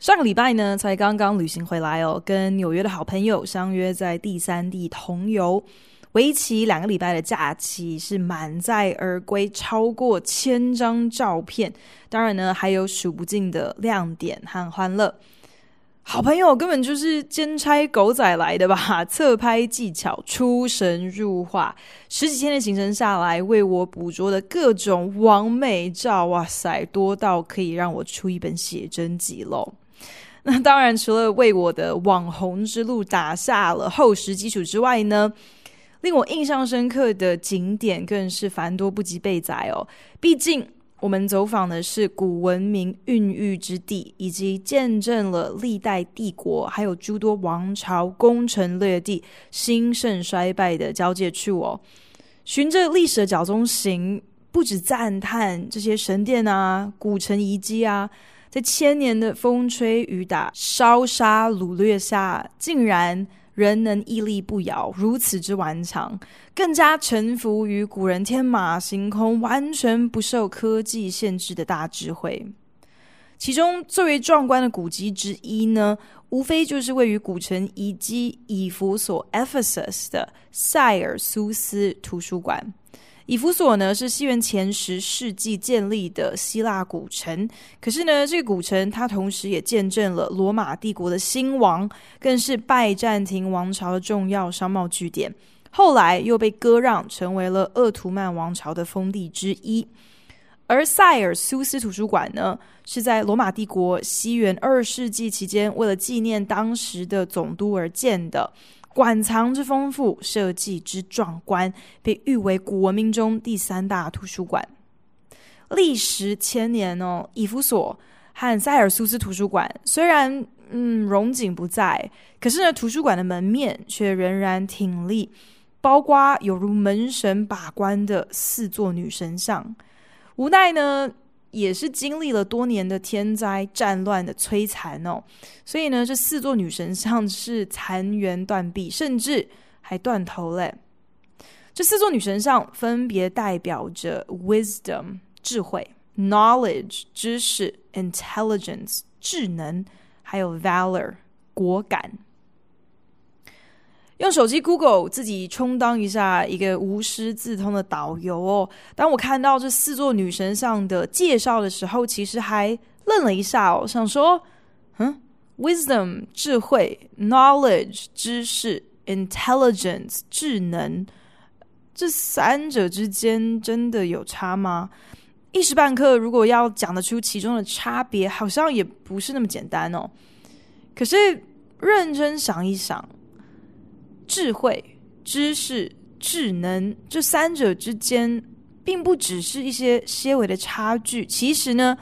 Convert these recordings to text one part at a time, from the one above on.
上个礼拜呢，才刚刚旅行回来哦，跟纽约的好朋友相约在第三地同游，为期两个礼拜的假期是满载而归，超过千张照片，当然呢，还有数不尽的亮点和欢乐。好朋友根本就是兼差狗仔来的吧？侧拍技巧出神入化，十几天的行程下来，为我捕捉的各种完美照，哇塞，多到可以让我出一本写真集喽！那当然，除了为我的网红之路打下了厚实基础之外呢，令我印象深刻的景点更是繁多不及备载哦，毕竟。我们走访的是古文明孕育之地，以及见证了历代帝国还有诸多王朝攻城略地、兴盛衰败的交界处哦。循着历史的脚踪行，不止赞叹这些神殿啊、古城遗迹啊，千年的风吹雨打、烧杀掳掠下，竟然。仍能屹立不摇，如此之顽强，更加臣服于古人天马行空、完全不受科技限制的大智慧。其中最为壮观的古迹之一呢，无非就是位于古城遗迹以弗所 （Ephesus） 的塞尔苏斯图书馆。以弗所呢，是西元前十世纪建立的希腊古城，可是呢，这个古城它同时也见证了罗马帝国的兴亡，更是拜占庭王朝的重要商贸据点。后来又被割让，成为了鄂图曼王朝的封地之一。而塞尔苏斯图书馆呢，是在罗马帝国西元二世纪期间，为了纪念当时的总督而建的。馆藏之丰富，设计之壮观，被誉为古文明中第三大图书馆。历时千年哦，以弗所和塞尔苏斯图书馆虽然嗯荣景不在，可是呢，图书馆的门面却仍然挺立，包括有如门神把关的四座女神像。无奈呢。也是经历了多年的天灾战乱的摧残哦，所以呢，这四座女神像是残垣断壁，甚至还断头嘞。这四座女神像分别代表着 wisdom 智慧、knowledge 知识、intelligence 智能，还有 valor 果敢。用手机 Google 自己充当一下一个无师自通的导游哦。当我看到这四座女神像的介绍的时候，其实还愣了一下哦，想说，嗯，wisdom 智慧，knowledge 知识，intelligence 智能，这三者之间真的有差吗？一时半刻，如果要讲得出其中的差别，好像也不是那么简单哦。可是认真想一想。智慧、知识、智能这三者之间，并不只是一些些微的差距。其实呢，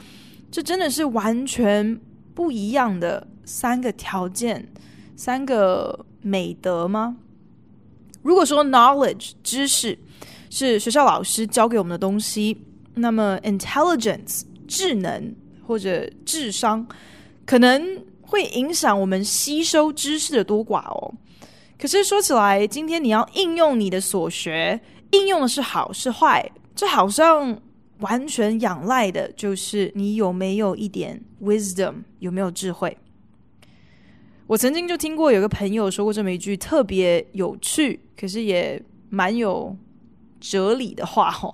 这真的是完全不一样的三个条件、三个美德吗？如果说 knowledge 知识是学校老师教给我们的东西，那么 intelligence 智能或者智商，可能会影响我们吸收知识的多寡哦。可是说起来，今天你要应用你的所学，应用的是好是坏，这好像完全仰赖的就是你有没有一点 wisdom，有没有智慧。我曾经就听过有个朋友说过这么一句特别有趣，可是也蛮有哲理的话哦。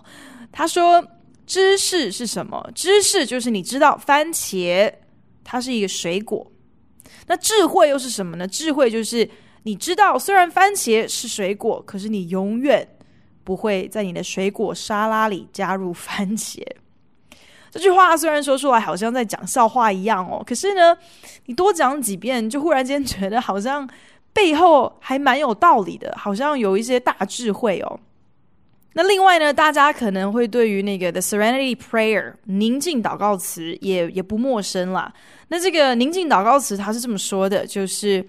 他说：“知识是什么？知识就是你知道番茄它是一个水果。那智慧又是什么呢？智慧就是。”你知道，虽然番茄是水果，可是你永远不会在你的水果沙拉里加入番茄。这句话虽然说出来好像在讲笑话一样哦，可是呢，你多讲几遍，就忽然间觉得好像背后还蛮有道理的，好像有一些大智慧哦。那另外呢，大家可能会对于那个 The Serenity Prayer 宁静祷告词也也不陌生啦。那这个宁静祷告词，它是这么说的，就是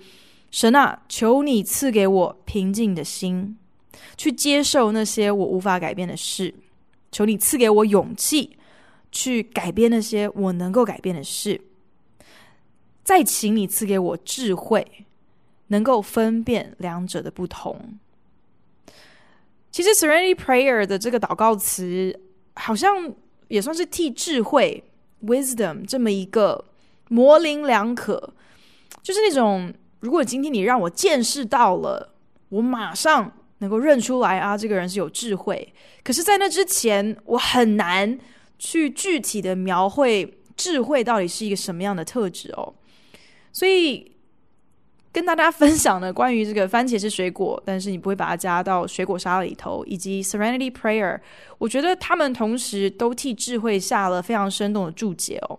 神啊，求你赐给我平静的心，去接受那些我无法改变的事。求你赐给我勇气，去改变那些我能够改变的事。再请你赐给我智慧，能够分辨两者的不同。其实 Serenity Prayer 的这个祷告词，好像也算是替智慧 Wisdom 这么一个。模棱两可，就是那种，如果今天你让我见识到了，我马上能够认出来啊，这个人是有智慧。可是，在那之前，我很难去具体的描绘智慧到底是一个什么样的特质哦。所以，跟大家分享的关于这个番茄是水果，但是你不会把它加到水果沙里头，以及 Serenity Prayer，我觉得他们同时都替智慧下了非常生动的注解哦。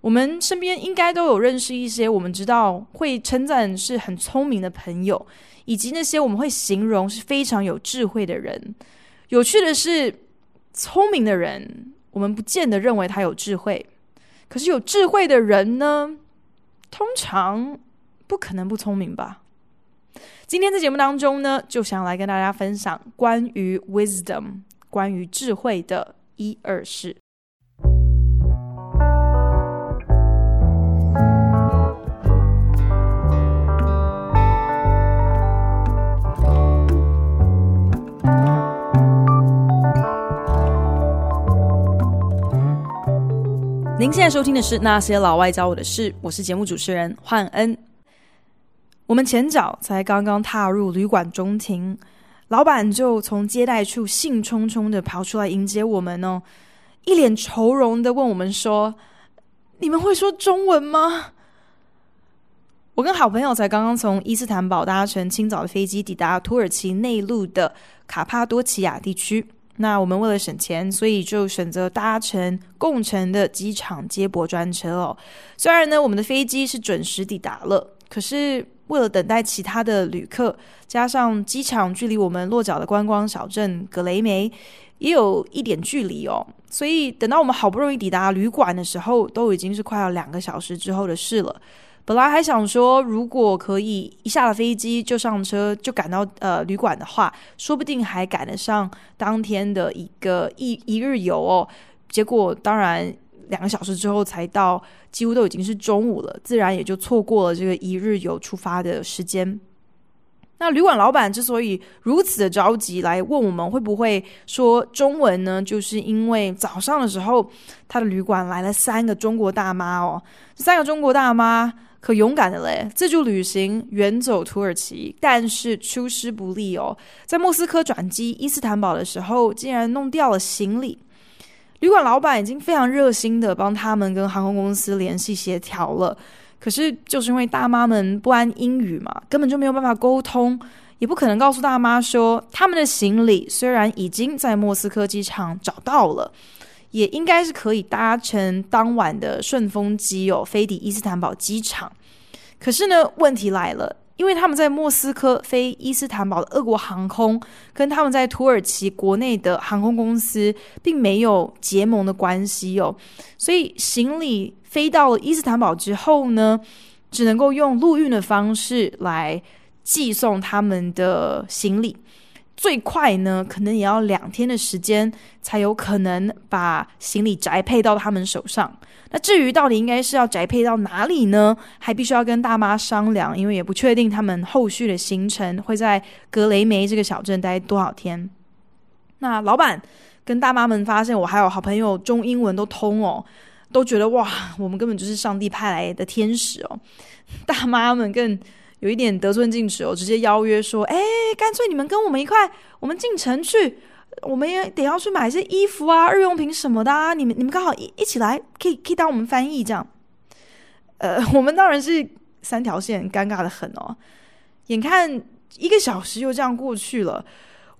我们身边应该都有认识一些我们知道会称赞是很聪明的朋友，以及那些我们会形容是非常有智慧的人。有趣的是，聪明的人我们不见得认为他有智慧，可是有智慧的人呢，通常不可能不聪明吧？今天在节目当中呢，就想来跟大家分享关于 wisdom，关于智慧的一二事。您现在收听的是《那些老外教我的事》，我是节目主持人焕恩。我们前脚才刚刚踏入旅馆中庭，老板就从接待处兴冲冲的跑出来迎接我们哦，一脸愁容的问我们说：“你们会说中文吗？”我跟好朋友才刚刚从伊斯坦堡搭乘清早的飞机抵达土耳其内陆的卡帕多奇亚地区。那我们为了省钱，所以就选择搭乘共乘的机场接驳专车哦。虽然呢，我们的飞机是准时抵达了，可是为了等待其他的旅客，加上机场距离我们落脚的观光小镇格雷梅也有一点距离哦，所以等到我们好不容易抵达旅馆的时候，都已经是快要两个小时之后的事了。本来还想说，如果可以一下了飞机就上车就赶到呃旅馆的话，说不定还赶得上当天的一个一一日游哦。结果当然两个小时之后才到，几乎都已经是中午了，自然也就错过了这个一日游出发的时间。那旅馆老板之所以如此的着急来问我们会不会说中文呢，就是因为早上的时候他的旅馆来了三个中国大妈哦，三个中国大妈。可勇敢的嘞，自助旅行远走土耳其，但是出师不利哦，在莫斯科转机伊斯坦堡的时候，竟然弄掉了行李。旅馆老板已经非常热心的帮他们跟航空公司联系协调了，可是就是因为大妈们不谙英语嘛，根本就没有办法沟通，也不可能告诉大妈说他们的行李虽然已经在莫斯科机场找到了。也应该是可以搭乘当晚的顺风机哦，飞抵伊斯坦堡机场。可是呢，问题来了，因为他们在莫斯科飞伊斯坦堡的俄国航空，跟他们在土耳其国内的航空公司并没有结盟的关系哦，所以行李飞到了伊斯坦堡之后呢，只能够用陆运的方式来寄送他们的行李。最快呢，可能也要两天的时间才有可能把行李宅配到他们手上。那至于到底应该是要宅配到哪里呢？还必须要跟大妈商量，因为也不确定他们后续的行程会在格雷梅这个小镇待多少天。那老板跟大妈们发现我还有好朋友中英文都通哦，都觉得哇，我们根本就是上帝派来的天使哦。大妈们更。有一点得寸进尺哦，直接邀约说：“哎，干脆你们跟我们一块，我们进城去，我们也得要去买一些衣服啊、日用品什么的啊。你们你们刚好一一起来，可以可以当我们翻译这样。呃，我们当然是三条线，尴尬得很哦。眼看一个小时又这样过去了，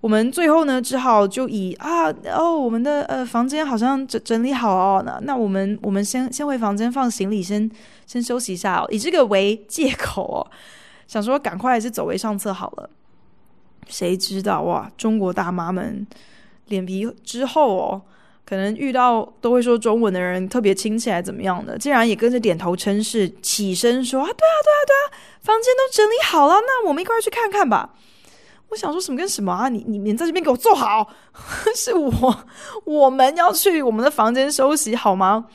我们最后呢，只好就以啊哦，我们的呃房间好像整整理好哦，那那我们我们先先回房间放行李，先先休息一下哦，以这个为借口哦。”想说赶快还是走为上策好了，谁知道哇，中国大妈们脸皮之厚哦，可能遇到都会说中文的人特别亲切，还怎么样的，竟然也跟着点头称是，起身说啊，对啊，对啊，对啊，房间都整理好了，那我们一块去看看吧。我想说什么跟什么啊？你你你在这边给我坐好，是我我们要去我们的房间休息好吗？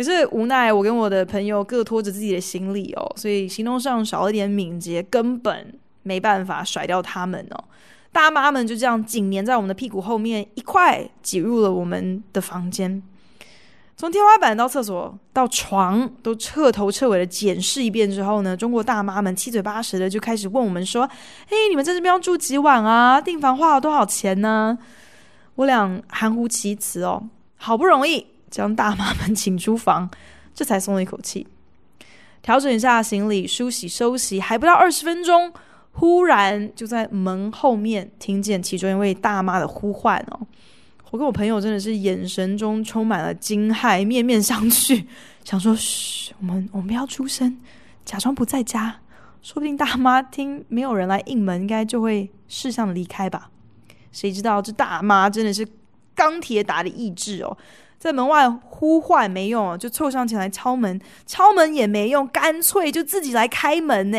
可是无奈我跟我的朋友各拖着自己的行李哦，所以行动上少一点敏捷，根本没办法甩掉他们哦。大妈们就这样紧黏在我们的屁股后面，一块挤入了我们的房间。从天花板到厕所到床都彻头彻尾的检视一遍之后呢，中国大妈们七嘴八舌的就开始问我们说：“嘿，你们在这边要住几晚啊？订房花了多少钱呢？”我俩含糊其辞哦，好不容易将大妈们请出房，这才松了一口气，调整一下行李，梳洗收洗，还不到二十分钟，忽然就在门后面听见其中一位大妈的呼唤哦。我跟我朋友真的是眼神中充满了惊骇，面面相觑，想说：“嘘，我们我们要出声，假装不在家，说不定大妈听没有人来应门，应该就会识相的离开吧。”谁知道这大妈真的是钢铁打的意志哦，在门外呼唤没用，就凑上前来敲门，敲门也没用，干脆就自己来开门呢。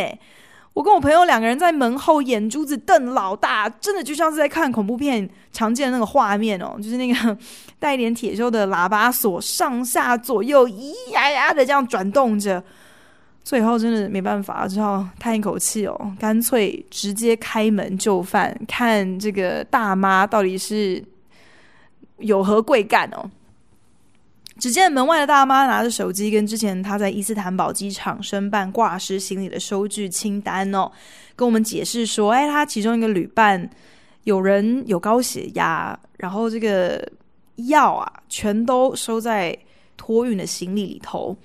我跟我朋友两个人在门后，眼珠子瞪老大，真的就像是在看恐怖片常见的那个画面哦，就是那个带一点铁锈的喇叭锁，上下左右咿呀呀的这样转动着。最后真的没办法，只好叹一口气哦，干脆直接开门就范，看这个大妈到底是有何贵干哦。只见门外的大妈拿着手机，跟之前她在伊斯坦堡机场申办挂失行李的收据清单哦，跟我们解释说，哎，她其中一个旅伴有人有高血压，然后这个药啊，全都收在托运的行李里头，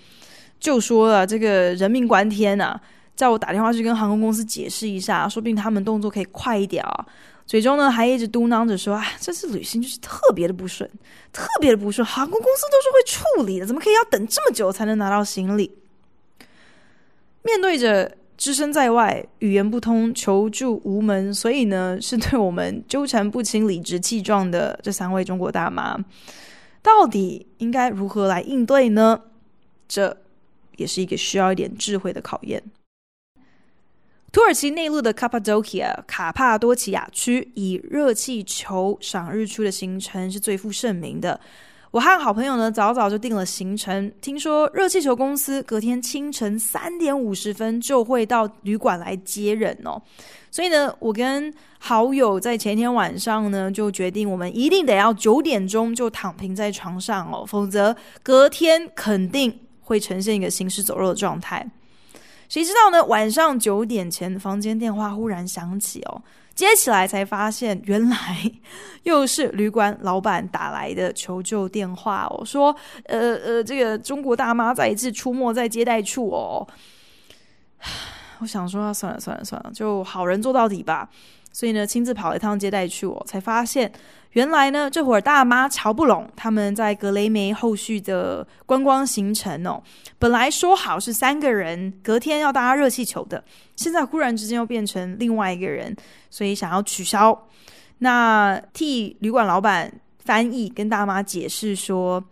就说了这个人命关天啊，叫我打电话去跟航空公司解释一下，说不定他们动作可以快一点啊。嘴中呢还一直嘟囔着说：“啊，这次旅行就是特别的不顺，特别的不顺。航空公司都是会处理的，怎么可以要等这么久才能拿到行李？”面对着只身在外、语言不通、求助无门，所以呢是对我们纠缠不清、理直气壮的这三位中国大妈，到底应该如何来应对呢？这也是一个需要一点智慧的考验。土耳其内陆的 Cappadocia 卡帕多奇亚区，以热气球赏日出的行程是最负盛名的。我和好朋友呢，早早就定了行程。听说热气球公司隔天清晨三点五十分就会到旅馆来接人哦。所以呢，我跟好友在前一天晚上呢，就决定我们一定得要九点钟就躺平在床上哦，否则隔天肯定会呈现一个行尸走肉的状态。谁知道呢？晚上九点前，房间电话忽然响起哦，接起来才发现，原来又是旅馆老板打来的求救电话哦，说，呃呃，这个中国大妈再一次出没在接待处哦。我想说，算了算了算了，就好人做到底吧。所以呢，亲自跑了一趟接待处哦，才发现。原来呢，这会儿大妈乔不拢他们在格雷梅后续的观光行程哦。本来说好是三个人隔天要搭热气球的，现在忽然之间又变成另外一个人，所以想要取消。那替旅馆老板翻译跟大妈解释说，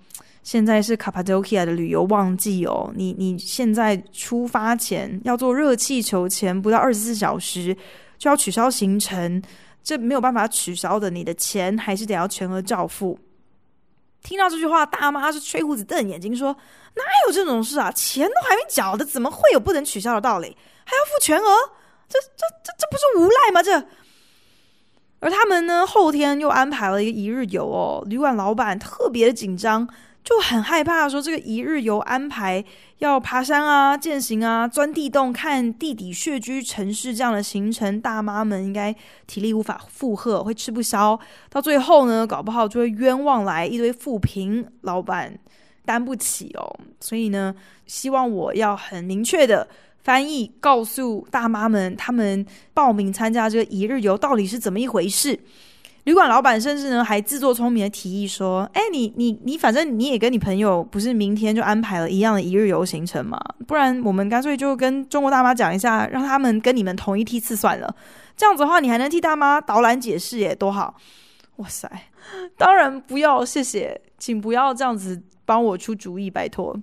现在是卡帕多奇亚的旅游旺季哦，你你现在出发前要做热气球前不到二十四小时就要取消行程。这没有办法取消的，你的钱还是得要全额照付。听到这句话，大妈是吹胡子瞪眼睛说：“哪有这种事啊？钱都还没缴的，怎么会有不能取消的道理？还要付全额？这、这、这、这不是无赖吗？这……而他们呢，后天又安排了一个一日游哦。旅馆老板特别紧张。”就很害怕说这个一日游安排要爬山啊、健行啊、钻地洞、看地底穴居城市这样的行程，大妈们应该体力无法负荷，会吃不消。到最后呢，搞不好就会冤枉来一堆负评，老板担不起哦。所以呢，希望我要很明确的翻译，告诉大妈们，他们报名参加这个一日游到底是怎么一回事。旅馆老板甚至呢还自作聪明的提议说：“哎，你你你，反正你也跟你朋友不是明天就安排了一样的一日游行程嘛？不然我们干脆就跟中国大妈讲一下，让他们跟你们同一梯次算了。这样子的话，你还能替大妈导览解释耶，多好！哇塞，当然不要，谢谢，请不要这样子帮我出主意，拜托。”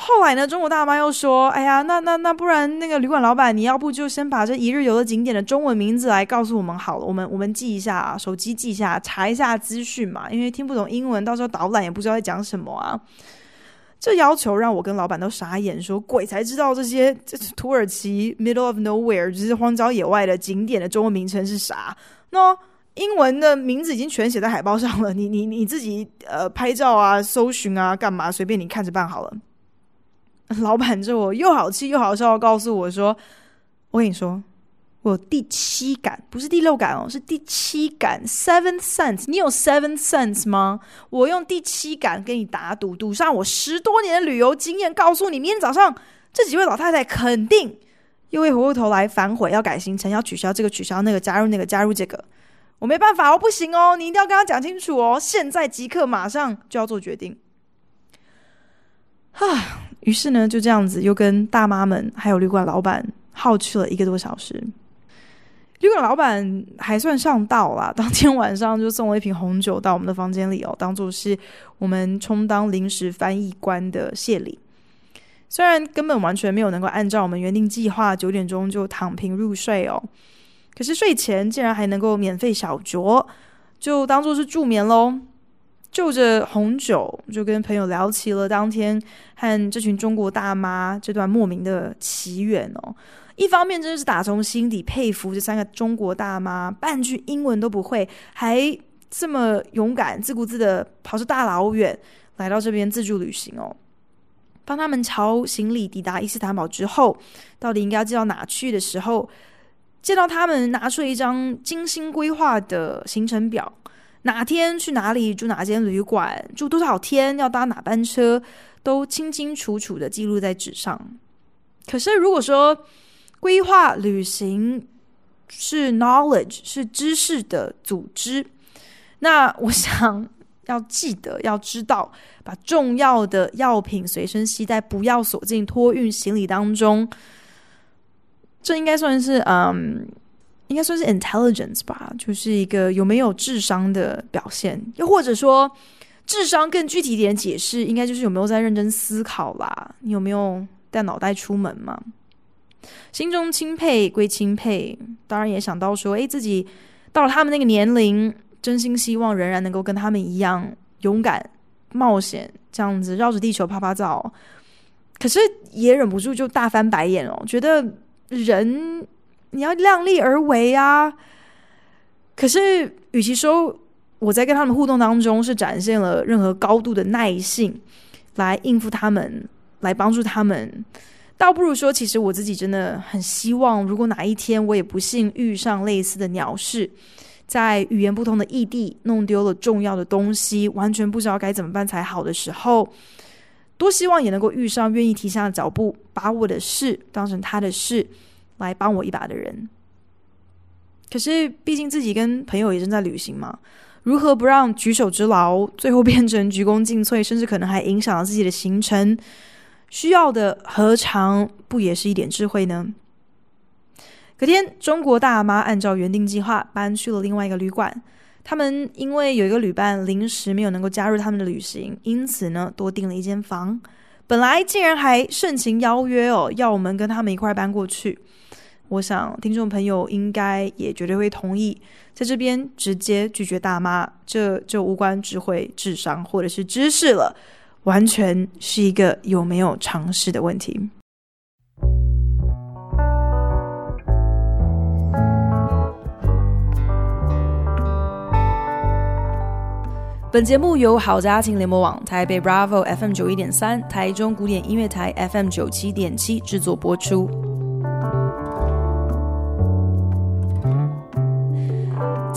后来呢，中国大妈又说：“哎呀，那那那不然那个旅馆老板，你要不就先把这一日游的景点的中文名字来告诉我们好了，我们我们记一下啊，手机记一下，查一下资讯嘛，因为听不懂英文，到时候导览也不知道在讲什么啊。”这要求让我跟老板都傻眼，说鬼才知道这些这土耳其 middle of nowhere 就是荒郊野外的景点的中文名称是啥？那英文的名字已经全写在海报上了，你你你自己呃拍照啊、搜寻啊、干嘛，随便你看着办好了。老板这我又好气又好笑，告诉我说：“我跟你说，我有第七感，不是第六感哦，是第七感 （seven sense）。你有 seven sense 吗？我用第七感跟你打赌，赌上我十多年的旅游经验，告诉你，明天早上这几位老太太肯定又会回过头来反悔，要改行程，要取消这个，取消那个，加入那个，加入这个。我没办法哦，不行哦，你一定要跟他讲清楚哦，现在即刻马上就要做决定。”哈。于是呢，就这样子又跟大妈们还有旅馆老板耗去了一个多小时。旅馆老板还算上道啦，当天晚上就送了一瓶红酒到我们的房间里哦，当做是我们充当临时翻译官的谢礼。虽然根本完全没有能够按照我们原定计划九点钟就躺平入睡哦，可是睡前竟然还能够免费小酌，就当做是助眠喽。就着红酒，就跟朋友聊起了当天和这群中国大妈这段莫名的奇缘哦。一方面真的是打从心底佩服这三个中国大妈，半句英文都不会，还这么勇敢，自顾自的跑出大老远来到这边自助旅行哦。帮他们乔行李抵达伊斯坦堡之后，到底应该要寄到哪去的时候，见到他们拿出了一张精心规划的行程表。哪天去哪里住哪间旅馆，住多少天，要搭哪班车，都清清楚楚的记录在纸上。可是如果说规划旅行是 knowledge 是知识的组织，那我想要记得要知道，把重要的药品随身携带，不要锁进托运行李当中。这应该算是嗯。应该算是 intelligence 吧，就是一个有没有智商的表现，又或者说智商更具体一点解释，应该就是有没有在认真思考啦。你有没有带脑袋出门嘛？心中钦佩归钦佩，当然也想到说，诶，自己到了他们那个年龄，真心希望仍然能够跟他们一样勇敢冒险，这样子绕着地球趴趴走。可是也忍不住就大翻白眼哦，觉得人。你要量力而为啊！可是，与其说我在跟他们互动当中是展现了任何高度的耐性来应付他们，来帮助他们，倒不如说，其实我自己真的很希望，如果哪一天我也不幸遇上类似的鸟事，在语言不通的异地弄丢了重要的东西，完全不知道该怎么办才好的时候，多希望也能够遇上愿意停下脚步，把我的事当成他的事。来帮我一把的人，可是毕竟自己跟朋友也正在旅行嘛，如何不让举手之劳最后变成鞠躬尽瘁，甚至可能还影响了自己的行程？需要的何尝不也是一点智慧呢？隔天，中国大妈按照原定计划搬去了另外一个旅馆。他们因为有一个旅伴临时没有能够加入他们的旅行，因此呢，多订了一间房。本来竟然还盛情邀约哦，要我们跟他们一块搬过去。我想，听众朋友应该也绝对会同意，在这边直接拒绝大妈，这就无关智慧、智商或者是知识了，完全是一个有没有尝试的问题。本节目由好家庭联盟网、台北 Bravo FM 九一点三、台中古典音乐台 FM 九七点七制作播出。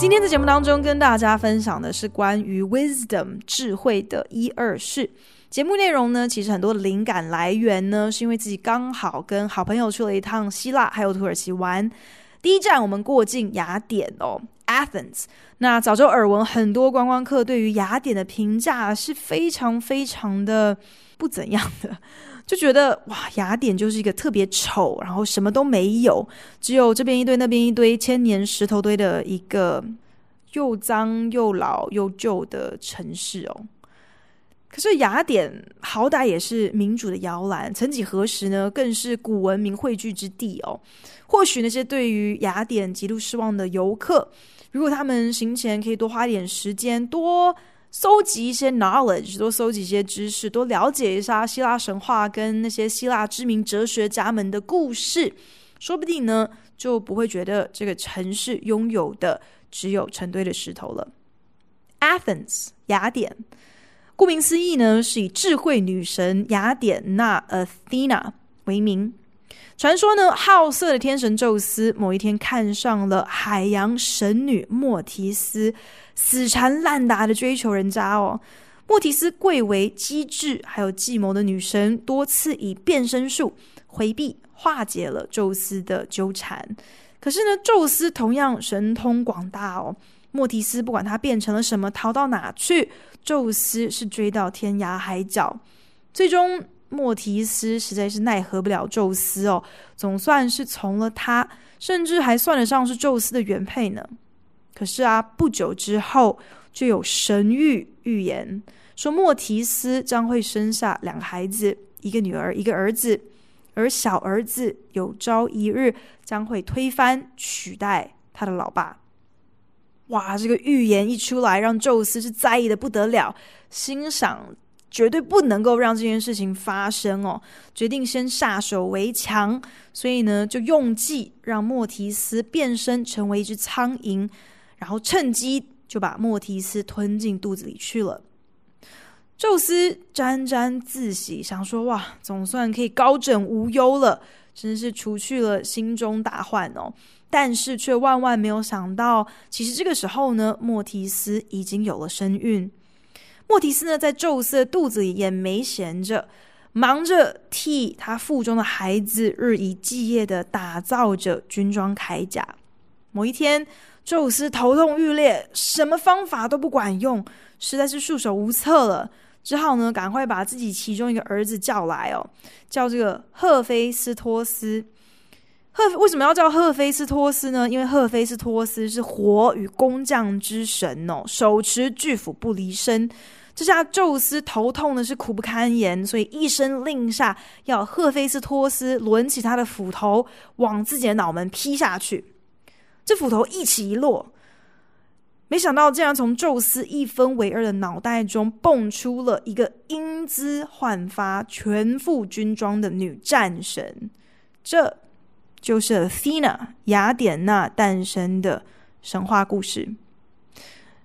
今天的节目当中，跟大家分享的是关于 wisdom 智慧的一二事。节目内容呢，其实很多灵感来源呢，是因为自己刚好跟好朋友去了一趟希腊还有土耳其玩。第一站我们过境雅典哦，Athens。那早就耳闻很多观光客对于雅典的评价是非常非常的不怎样的，就觉得哇，雅典就是一个特别丑，然后什么都没有，只有这边一堆那边一堆千年石头堆的一个又脏又老又旧的城市哦。可是雅典好歹也是民主的摇篮，曾几何时呢，更是古文明汇聚之地哦。或许那些对于雅典极度失望的游客，如果他们行前可以多花点时间，多搜集一些 knowledge，多搜集一些知识，多了解一下希腊神话跟那些希腊知名哲学家们的故事，说不定呢，就不会觉得这个城市拥有的只有成堆的石头了。Athens，雅典。顾名思义呢，是以智慧女神雅典娜 Athena 为名。传说呢，好色的天神宙斯某一天看上了海洋神女莫提斯，死缠烂打的追求人家哦。莫提斯贵为机智还有计谋的女神，多次以变身术回避化解了宙斯的纠缠。可是呢，宙斯同样神通广大哦。莫提斯不管他变成了什么，逃到哪去，宙斯是追到天涯海角。最终，莫提斯实在是奈何不了宙斯哦，总算是从了他，甚至还算得上是宙斯的原配呢。可是啊，不久之后就有神谕预言说，莫提斯将会生下两个孩子，一个女儿，一个儿子，而小儿子有朝一日将会推翻取代他的老爸。哇，这个预言一出来，让宙斯是在意的不得了，欣赏绝对不能够让这件事情发生哦，决定先下手为强，所以呢，就用计让莫提斯变身成为一只苍蝇，然后趁机就把莫提斯吞进肚子里去了。宙斯沾沾自喜，想说哇，总算可以高枕无忧了，真是除去了心中大患哦。但是却万万没有想到，其实这个时候呢，莫提斯已经有了身孕。莫提斯呢，在宙斯的肚子里也没闲着，忙着替他腹中的孩子日以继夜的打造着军装铠甲。某一天，宙斯头痛欲裂，什么方法都不管用，实在是束手无策了，只好呢，赶快把自己其中一个儿子叫来哦，叫这个赫菲斯托斯。赫为什么要叫赫菲斯托斯呢？因为赫菲斯托斯是火与工匠之神哦，手持巨斧不离身。这下宙斯头痛的是苦不堪言，所以一声令下，要赫菲斯托斯抡起他的斧头，往自己的脑门劈下去。这斧头一起一落，没想到竟然从宙斯一分为二的脑袋中蹦出了一个英姿焕发、全副军装的女战神。这。就是 Athena 雅典娜诞生的神话故事。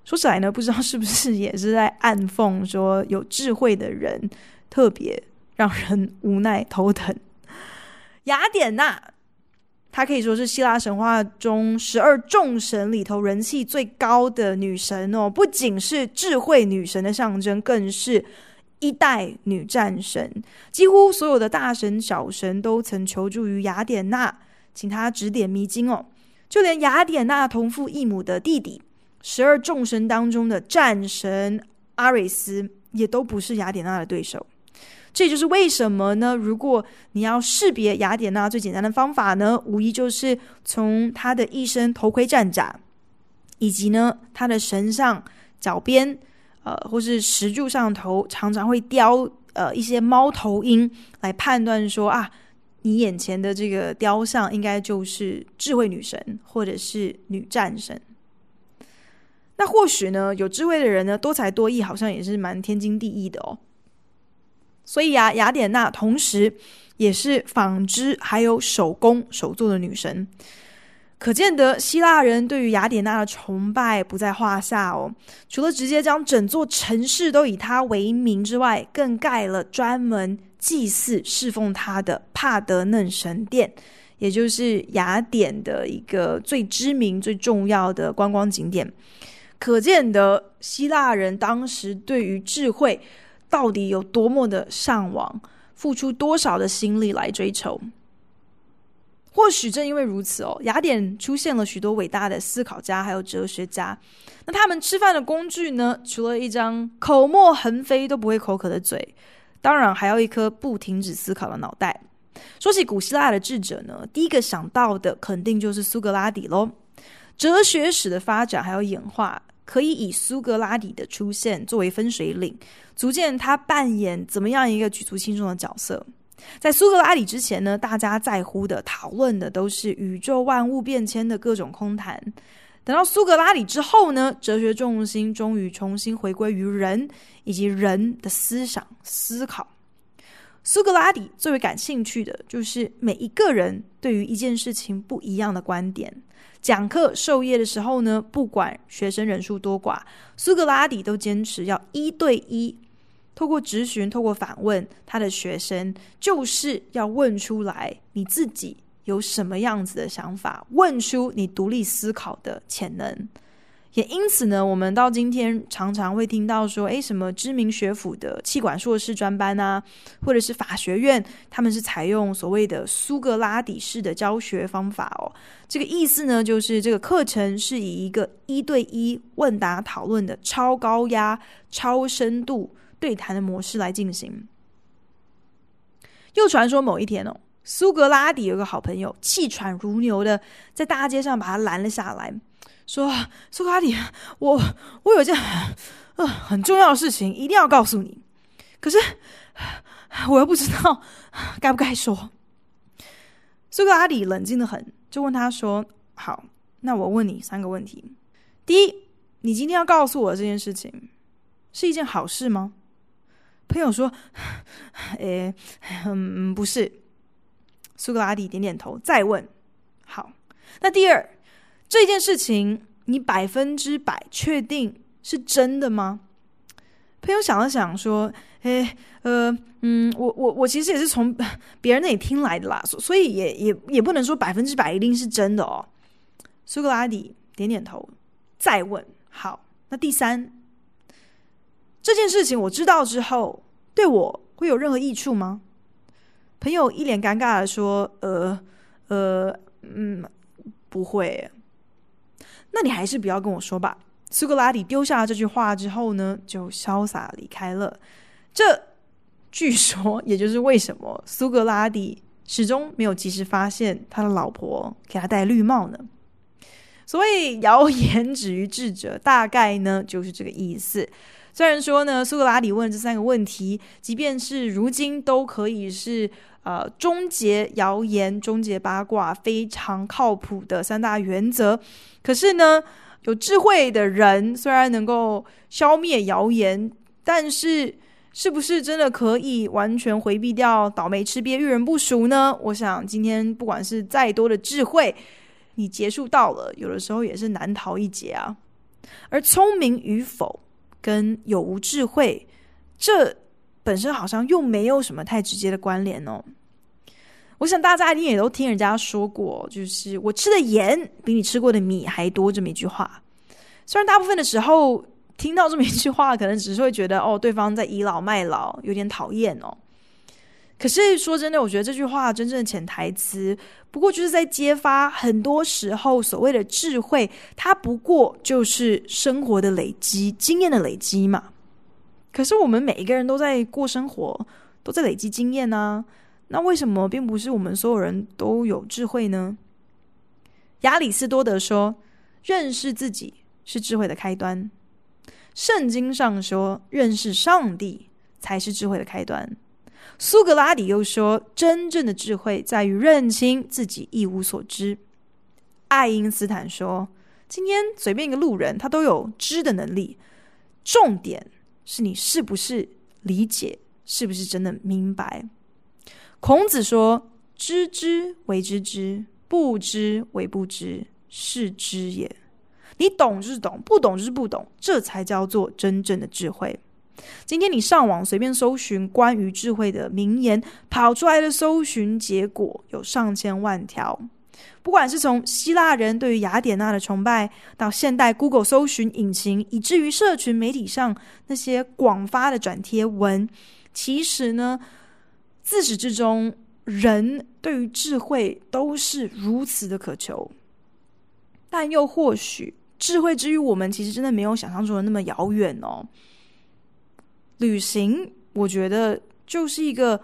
说起来呢，不知道是不是也是在暗讽说，有智慧的人特别让人无奈头疼。雅典娜，她可以说是希腊神话中十二众神里头人气最高的女神哦，不仅是智慧女神的象征，更是。一代女战神，几乎所有的大神小神都曾求助于雅典娜，请她指点迷津哦。就连雅典娜同父异母的弟弟，十二众神当中的战神阿瑞斯，也都不是雅典娜的对手。这就是为什么呢？如果你要识别雅典娜，最简单的方法呢，无疑就是从她的一身头盔战甲，以及呢她的神像脚边。呃，或是石柱上头常常会雕呃一些猫头鹰，来判断说啊，你眼前的这个雕像应该就是智慧女神或者是女战神。那或许呢，有智慧的人呢，多才多艺，好像也是蛮天经地义的哦。所以啊，雅典娜同时也是纺织还有手工手作的女神。可见得希腊人对于雅典娜的崇拜不在话下哦。除了直接将整座城市都以她为名之外，更盖了专门祭祀侍奉她的帕德嫩神殿，也就是雅典的一个最知名、最重要的观光景点。可见得希腊人当时对于智慧到底有多么的向往，付出多少的心力来追求。或许正因为如此哦，雅典出现了许多伟大的思考家，还有哲学家。那他们吃饭的工具呢？除了一张口沫横飞都不会口渴的嘴，当然还要一颗不停止思考的脑袋。说起古希腊的智者呢，第一个想到的肯定就是苏格拉底喽。哲学史的发展还有演化，可以以苏格拉底的出现作为分水岭，足见他扮演怎么样一个举足轻重的角色。在苏格拉底之前呢，大家在乎的、讨论的都是宇宙万物变迁的各种空谈。等到苏格拉底之后呢，哲学重心终于重新回归于人以及人的思想思考。苏格拉底最为感兴趣的就是每一个人对于一件事情不一样的观点。讲课授业的时候呢，不管学生人数多寡，苏格拉底都坚持要一对一，透过质询、透过反问他的学生，就是要问出来你自己。有什么样子的想法？问出你独立思考的潜能。也因此呢，我们到今天常常会听到说，诶，什么知名学府的气管硕士专班啊，或者是法学院，他们是采用所谓的苏格拉底式的教学方法哦。这个意思呢，就是这个课程是以一个一对一问答讨论的超高压、超深度对谈的模式来进行。又传说某一天哦。苏格拉底有个好朋友，气喘如牛的在大街上把他拦了下来，说：“苏格拉底，我我有件、呃、很重要的事情，一定要告诉你。可是我又不知道该不该说。”苏格拉底冷静的很，就问他说：“好，那我问你三个问题。第一，你今天要告诉我这件事情是一件好事吗？”朋友说：“诶，嗯，不是。”苏格拉底点点头，再问：“好，那第二，这件事情你百分之百确定是真的吗？”朋友想了想，说：“诶，呃，嗯，我我我其实也是从 别人那里听来的啦，所以也也也不能说百分之百一定是真的哦。”苏格拉底点点头，再问：“好，那第三，这件事情我知道之后，对我会有任何益处吗？”朋友一脸尴尬的说：“呃，呃，嗯，不会。那你还是不要跟我说吧。”苏格拉底丢下了这句话之后呢，就潇洒离开了。这据说也就是为什么苏格拉底始终没有及时发现他的老婆给他戴绿帽呢？所谓谣言止于智者，大概呢就是这个意思。虽然说呢，苏格拉底问这三个问题，即便是如今都可以是呃终结谣言、终结八卦非常靠谱的三大原则。可是呢，有智慧的人虽然能够消灭谣言，但是是不是真的可以完全回避掉倒霉吃鳖遇人不熟呢？我想今天不管是再多的智慧，你结束到了，有的时候也是难逃一劫啊。而聪明与否，跟有无智慧，这本身好像又没有什么太直接的关联哦。我想大家一定也都听人家说过，就是我吃的盐比你吃过的米还多这么一句话。虽然大部分的时候听到这么一句话，可能只是会觉得哦，对方在倚老卖老，有点讨厌哦。可是说真的，我觉得这句话真正的潜台词，不过就是在揭发，很多时候所谓的智慧，它不过就是生活的累积、经验的累积嘛。可是我们每一个人都在过生活，都在累积经验呢。那为什么并不是我们所有人都有智慧呢？亚里士多德说：“认识自己是智慧的开端。”圣经上说：“认识上帝才是智慧的开端。”苏格拉底又说：“真正的智慧在于认清自己一无所知。”爱因斯坦说：“今天随便一个路人，他都有知的能力，重点是你是不是理解，是不是真的明白。”孔子说：“知之为知之，不知为不知，是知也。你懂就是懂，不懂就是不懂，这才叫做真正的智慧。”今天你上网随便搜寻关于智慧的名言，跑出来的搜寻结果有上千万条。不管是从希腊人对于雅典娜的崇拜，到现代 Google 搜寻引擎，以至于社群媒体上那些广发的转贴文，其实呢，自始至终人对于智慧都是如此的渴求，但又或许智慧之于我们，其实真的没有想象中的那么遥远哦。旅行，我觉得就是一个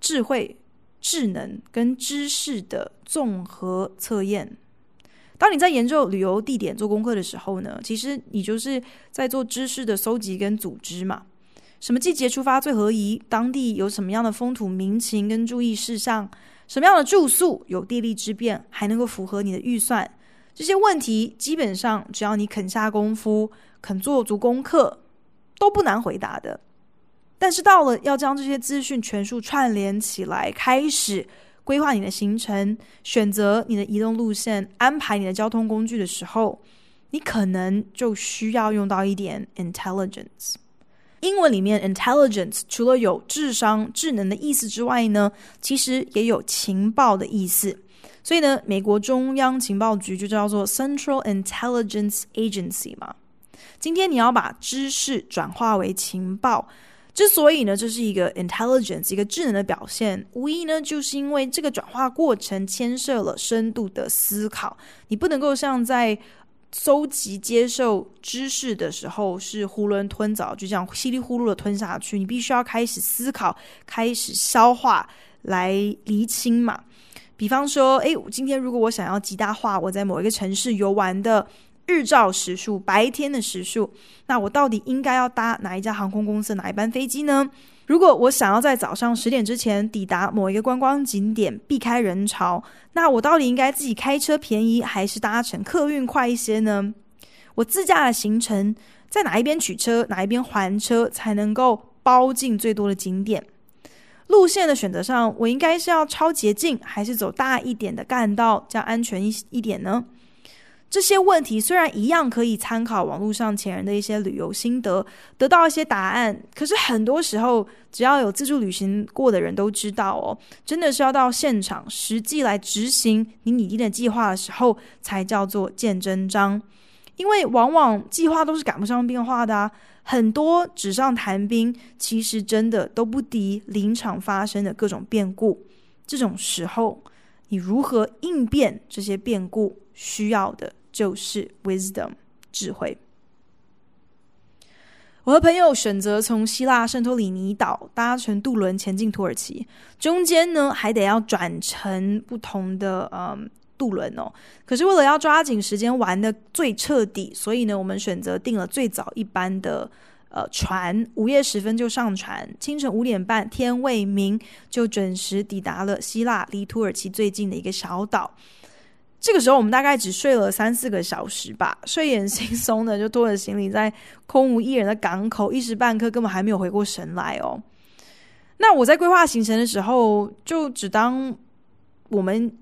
智慧、智能跟知识的综合测验。当你在研究旅游地点做功课的时候呢，其实你就是在做知识的搜集跟组织嘛。什么季节出发最合宜？当地有什么样的风土民情跟注意事项？什么样的住宿有地利之便，还能够符合你的预算？这些问题基本上只要你肯下功夫、肯做足功课，都不难回答的。但是到了要将这些资讯全数串联起来，开始。规划你的行程，选择你的移动路线，安排你的交通工具的时候，你可能就需要用到一点 intelligence。英文里面 intelligence 除了有智商、智能的意思之外呢，其实也有情报的意思。所以呢，美国中央情报局就叫做 Central Intelligence Agency 嘛。今天你要把知识转化为情报。之所以呢，这是一个 intelligence，一个智能的表现，无疑呢，就是因为这个转化过程牵涉了深度的思考。你不能够像在搜集、接受知识的时候是囫囵吞枣，就这样稀里呼噜的吞下去。你必须要开始思考，开始消化，来厘清嘛。比方说，诶，今天如果我想要极大化我在某一个城市游玩的。日照时数，白天的时数，那我到底应该要搭哪一家航空公司哪一班飞机呢？如果我想要在早上十点之前抵达某一个观光景点，避开人潮，那我到底应该自己开车便宜，还是搭乘客运快一些呢？我自驾的行程在哪一边取车，哪一边还车才能够包进最多的景点？路线的选择上，我应该是要抄捷径，还是走大一点的干道，这样安全一一点呢？这些问题虽然一样可以参考网络上前人的一些旅游心得，得到一些答案，可是很多时候，只要有自助旅行过的人都知道哦，真的是要到现场实际来执行你拟定的计划的时候，才叫做见真章。因为往往计划都是赶不上变化的啊，很多纸上谈兵，其实真的都不敌临场发生的各种变故。这种时候，你如何应变这些变故？需要的就是 wisdom 智慧。我和朋友选择从希腊圣托里尼岛搭乘渡轮前进土耳其，中间呢还得要转乘不同的嗯渡轮哦。可是为了要抓紧时间玩得最彻底，所以呢我们选择订了最早一班的呃船，午夜时分就上船，清晨五点半天未明就准时抵达了希腊离土耳其最近的一个小岛。这个时候我们大概只睡了三四个小时吧，睡眼惺忪的就拖着行李在空无一人的港口，一时半刻根本还没有回过神来哦。那我在规划行程的时候，就只当我们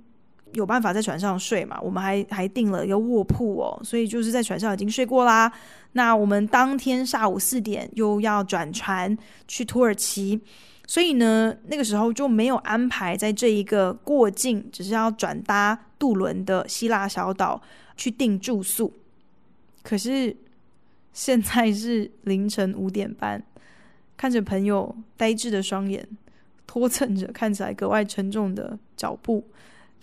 有办法在船上睡嘛，我们还还订了一个卧铺哦，所以就是在船上已经睡过啦。那我们当天下午四点又要转船去土耳其。所以呢，那个时候就没有安排在这一个过境，只是要转搭渡轮的希腊小岛去订住宿。可是现在是凌晨五点半，看着朋友呆滞的双眼，拖蹭着看起来格外沉重的脚步，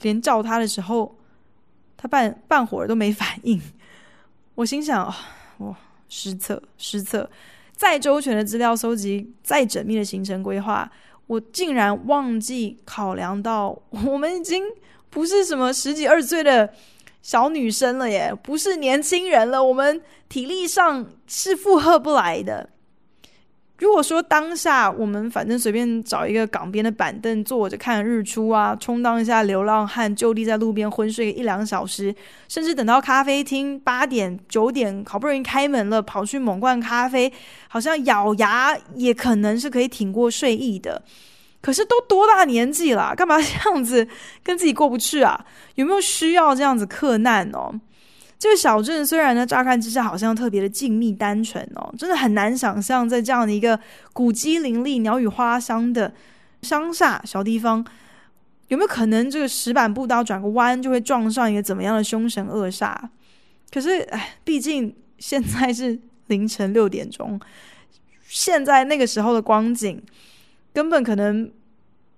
连叫他的时候，他半半会儿都没反应。我心想：哇，失策，失策。再周全的资料搜集，再缜密的行程规划，我竟然忘记考量到，我们已经不是什么十几二十岁的小女生了耶，不是年轻人了，我们体力上是负荷不来的。如果说当下我们反正随便找一个港边的板凳坐着看日出啊，充当一下流浪汉，就地在路边昏睡一两小时，甚至等到咖啡厅八点九点好不容易开门了，跑去猛灌咖啡，好像咬牙也可能是可以挺过睡意的。可是都多大年纪了，干嘛这样子跟自己过不去啊？有没有需要这样子克难哦？这个小镇虽然呢，乍看之下好像特别的静谧单纯哦，真的很难想象在这样的一个古迹林立、鸟语花香的乡下小地方，有没有可能这个石板步道转个弯就会撞上一个怎么样的凶神恶煞？可是，哎，毕竟现在是凌晨六点钟，现在那个时候的光景，根本可能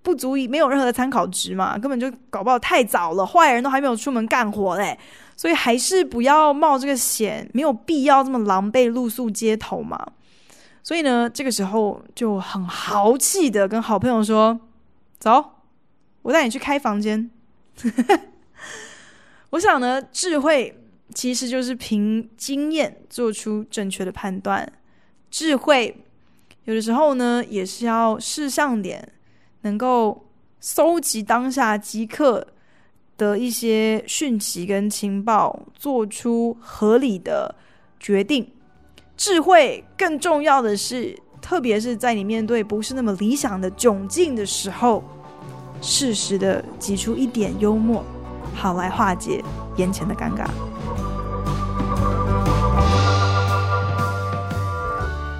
不足以没有任何的参考值嘛，根本就搞不好太早了，坏人都还没有出门干活嘞，所以还是不要冒这个险，没有必要这么狼狈露宿街头嘛。所以呢，这个时候就很豪气的跟好朋友说：“走，我带你去开房间。”我想呢，智慧其实就是凭经验做出正确的判断，智慧有的时候呢，也是要识相点。能够搜集当下即刻的一些讯息跟情报，做出合理的决定。智慧更重要的是，特别是在你面对不是那么理想的窘境的时候，适时的挤出一点幽默，好来化解眼前的尴尬。